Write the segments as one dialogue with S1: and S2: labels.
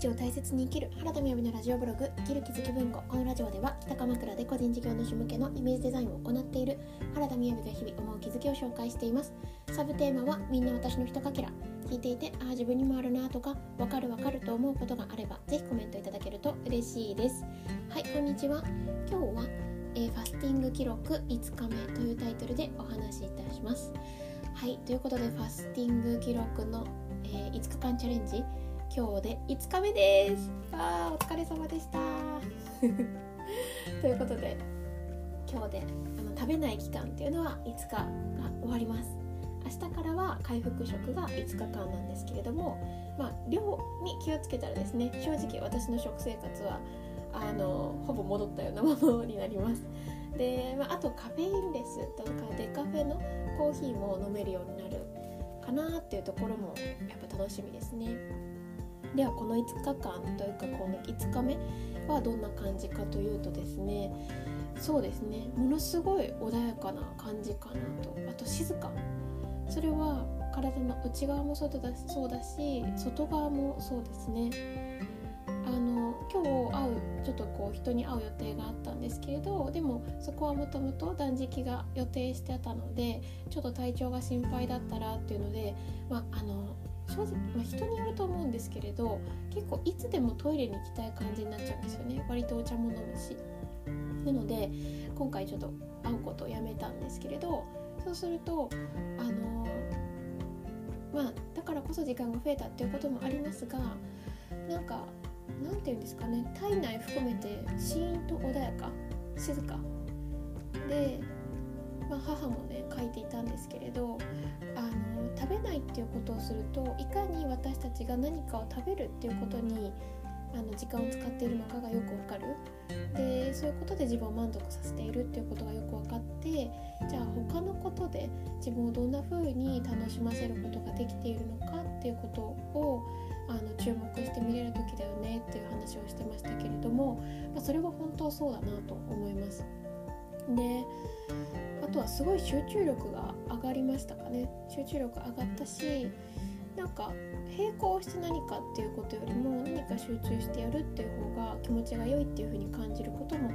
S1: 日を大切に生きる原田みやびのラジオブログ生きる気づき文庫。このラジオでは北鎌倉で個人事業主向けのイメージデザインを行っている原田みやびが日々思う気づきを紹介しています。サブテーマはみんな私のひとかけら。聞いていてああ自分にもあるなとかわかるわかると思うことがあればぜひコメントいただけると嬉しいです。はいこんにちは。今日は、えー、ファスティング記録5日目というタイトルでお話しいたします。はいということでファスティング記録の、えー、5日間チャレンジ今日で5日目です。あお疲れ様でした。ということで今日であの食べない期間っていうのは5日が終わります。明日からは回復食が5日間なんですけれどもまあ量に気をつけたらですね正直私の食生活はあのほぼ戻ったようなものになります。で、まあ、あとカフェインレスとかデカフェのコーヒーも飲めるようになるかなっていうところもやっぱ楽しみですね。ではこの5日間というかこの5日目はどんな感じかというとですねそうですねものすごい穏やかな感じかなと。あと静か。それは体の内側もそうだそうだし外側もそうですね。あの今日会うちょっとこう人に会う予定があったんですけれどでもそこはもともと断食が予定してたのでちょっと体調が心配だったらっていうので、まあ、あの正直、まあ、人によると思うんですけれど結構いつでもトイレに行きたい感じになっちゃうんですよね。割とお茶も飲むし。なので今回ちょっと会うことをやめたんですけれどそうするとあのまあだからこそ時間が増えたっていうこともありますがなんかなんて言うんですかね体内含めてシーンと穏やか静か。で、まあ、母もね書いていたんですけれど食べないっていうことをするといかに私たちが何かを食べるっていうことにあの時間を使っているのかがよくわかるでそういうことで自分を満足させているっていうことがよく分かってじゃあ他のことで自分をどんな風に楽しませることができているのかっていうことをあの注目して見れる時だよねっていう話をしてましたけれども、まあ、それは本当そうだなと思います。であとはすごい集中力が上がりましたかね集中力上がったしなんか並行して何かっていうことよりも何か集中してやるっていう方が気持ちが良いっていう風に感じることも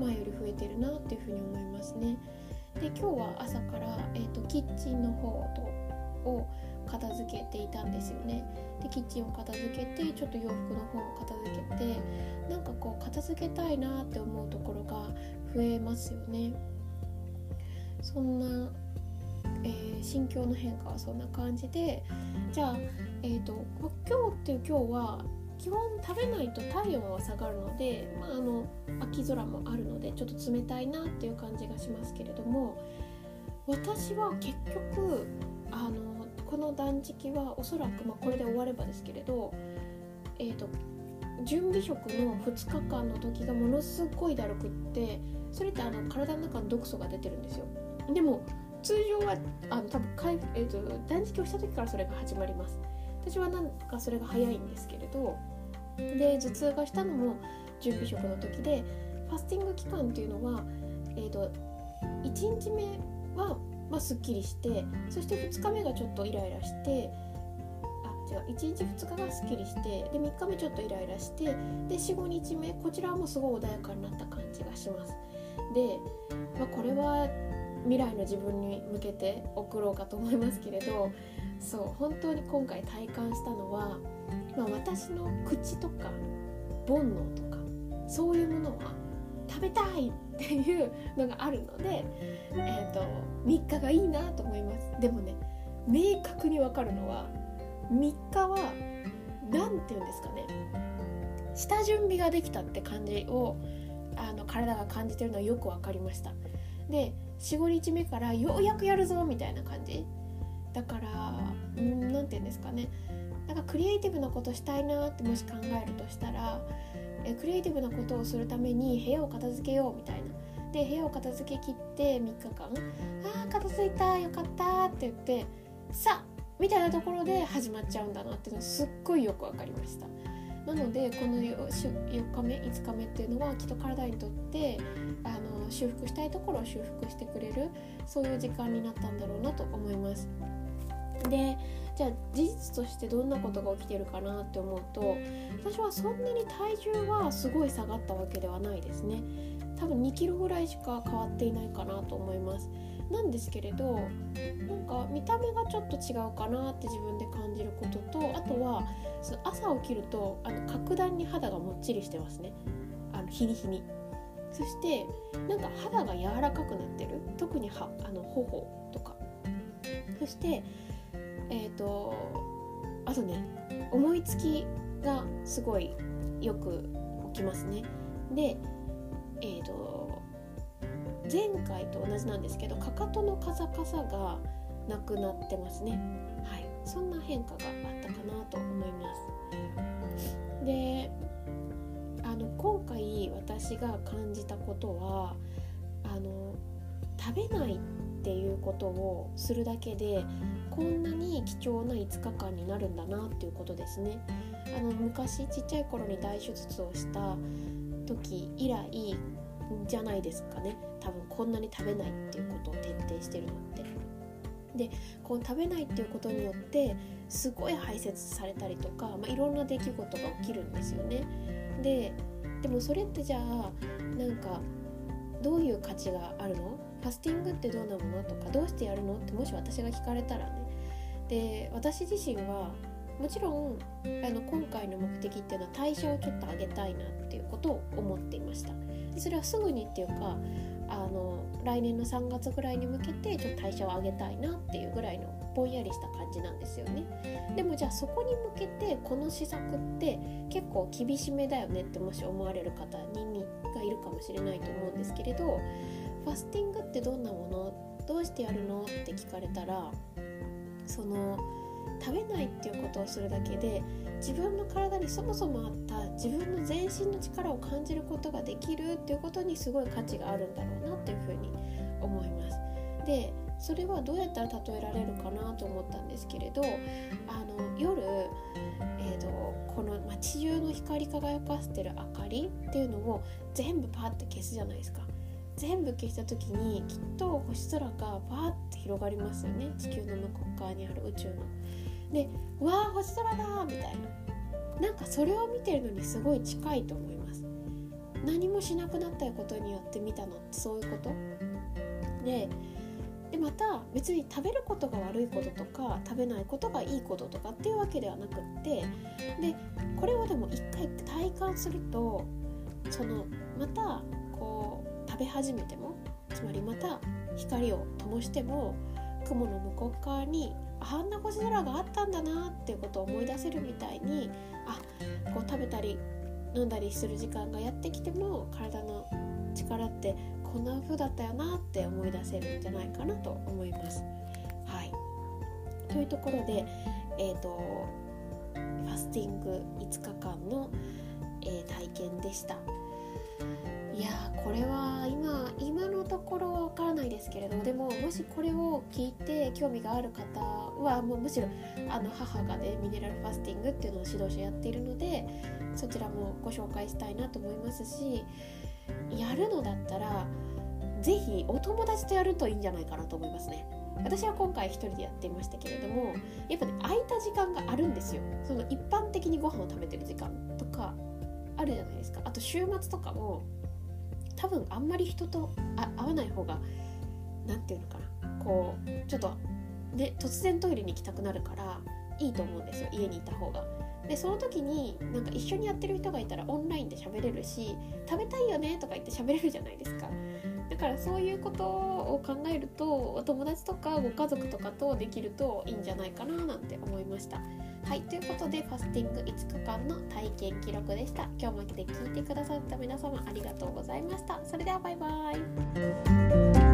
S1: 前より増えてるなっていう風に思いますね。で今日は朝から、えーと、キッチンの方とを片付けていたんですよね。でキッチンを片付けてちょっと洋服の方も片付けてなんかこう片付けたいなって思うところが増えますよね。そんな、えー、心境の変化はそんな感じでじゃあ、えーと、今日っていう今日は基本食べないと体温は下がるので、まあ、あの秋空もあるのでちょっと冷たいなっていう感じがしますけれども私は結局あのこの断食はおそらく、まあ、これで終わればですけれど、えーと準備食の2日間の時がものすごいだるくってそれってあの体の中に毒素が出てるんですよ。でも通常はあの多分かい、えーと、断食をした時からそれが始まります。私はなんかそれが早いんですけれどで頭痛がしたのも準備食の時でファスティング期間っていうのは、えーと、1日目は、まあ、すっきりしてそして2日目がちょっとイライラしてあ違う1日2日がすっきりしてで3日目ちょっとイライラしてで45日目こちらもすごい穏やかになった感じがします。で、まあ、これは未来の自分に向けて送ろうかと思いますけれどそう本当に今回体感したのは、まあ、私の口とか煩悩とかそういうものは食べたいっていうのがあるので、えーと、3日がいいなと思います。でもね明確に分かるのは3日は何て言うんですかね。下準備ができたって感じをあの体が感じてるのはよく分かりました。で45日目からようやくやるぞみたいな感じ。だからうん何て言うんですかね。なんかクリエイティブなことしたいなってもし考えるとしたらえクリエイティブなことをするために部屋を片付けようみたいな。で部屋を片付けきって3日間。あー片付いたよかったって言ってさあみたいなところで始まっちゃうんだなっていうのはすっごいよく分かりました。なのでこの 4, 4日目5日目っていうのはきっと体にとってあの修復したいところを修復してくれるそういう時間になったんだろうなと思います。でじゃあ事実としてどんなことが起きてるかなって思うと私はそんなに体重はすごい下がったわけではないですね。多分2キロぐらいしか変わっていないかなと思います。なんですけれどなんか見た目がちょっと違うかなって自分で感じることとあとはその朝起きるとあの格段に肌がもっちりしてますね。あの日に日に。そしてなんか肌が柔らかくなってる。特にはあの頬とか。そしてえっ、ー、とあとね思いつきがすごいよく起きますね。でえっ、ー、と前回と同じなんですけどかかとのカサカサがなくなってますね。はい。そんな変化があったかなと思います。であの今回私が感じたことはあの食べないっていうことをするだけでこんなに貴重な5日間になるんだなっていうことですね。あの昔ちっちゃい頃に大手術をした時以来じゃないですかね多分こんなに食べないっていうことを徹底してるのって。でこう食べないっていうことによってすごい排泄されたりとか、まあ、いろんな出来事が起きるんですよね。ででもそれってじゃあなんかどういう価値があるの？ファスティングってどんなものとかどうしてやるのってもし私が聞かれたらね。で私自身はもちろんあの今回の目的っていうのは代謝をちょっと上げたいなっていうことを思っていました。でそれはすぐにっていうかあの来年の3月ぐらいに向けてちょっと代謝を上げたいなっていうぐらいのぼんやりした感じなんですよね。でもじゃあそこに向けてこの施策って結構厳しめだよねってもし思われる方にがいるかもしれないと思うんですけれどファスティングってどんなもの？どうしてやるの？って聞かれたらその食べないっていうことをするだけで自分の体にそもそもあった自分の全身の力を感じることができるっていうことにすごい価値があるんだろうなっていうふうに思います。でそれはどうやったら例えられるかなと思ったんですけれどあの夜、えーと、この街中の光り輝かせてる明かりっていうのを全部パーって消すじゃないですか。全部消した時にきっと星空がバーって広がりますよね地球の向こう側にある宇宙の。で「わあ星空だ!」みたいななんかそれを見てるのにすごい近いと思います何もしなくなったことによって見たのってそういうこと？ででまた別に食べることが悪いこととか食べないことがいいこととかっていうわけではなくってでこれをでも一回体感するとそのまたこう食べ始めてもつまりまた光を灯しても雲の向こう側にあんな星空があったんだなっていうことを思い出せるみたいにあこう食べたり飲んだりする時間がやってきても体の力ってこんな風だったよなって思い出せるんじゃないかなと思います。はい、というところで、えーと、ファスティング5日間の、えー、体験でした。いやこれは今今のところは分からないですけれどでももしこれを聞いて興味がある方はもうむしろあの母がねミネラルファスティングっていうのを指導者やっているのでそちらもご紹介したいなと思いますしやるのだったら是非お友達とやるといいんじゃないかなと思いますね。私は今回一人でやっていましたけれどもやっぱね空いた時間があるんですよ。その一般的にご飯を食べてる時間とかあるじゃないですか。あと週末とかも多分あんまり人と会わない方が何て言うのかな。こうちょっとね突然トイレに行きたくなるからいいと思うんですよ家にいた方が。でその時になんか一緒にやってる人がいたらオンラインで喋れるし食べたいよねとか言って喋れるじゃないですか。だからそういうことを考えるとお友達とかご家族とかとできるといいんじゃないかななんて思いました。はいということでファスティング5日間の体験記録でした。今日も来て聞いてくださった皆様ありがとうございました。それではバイバイ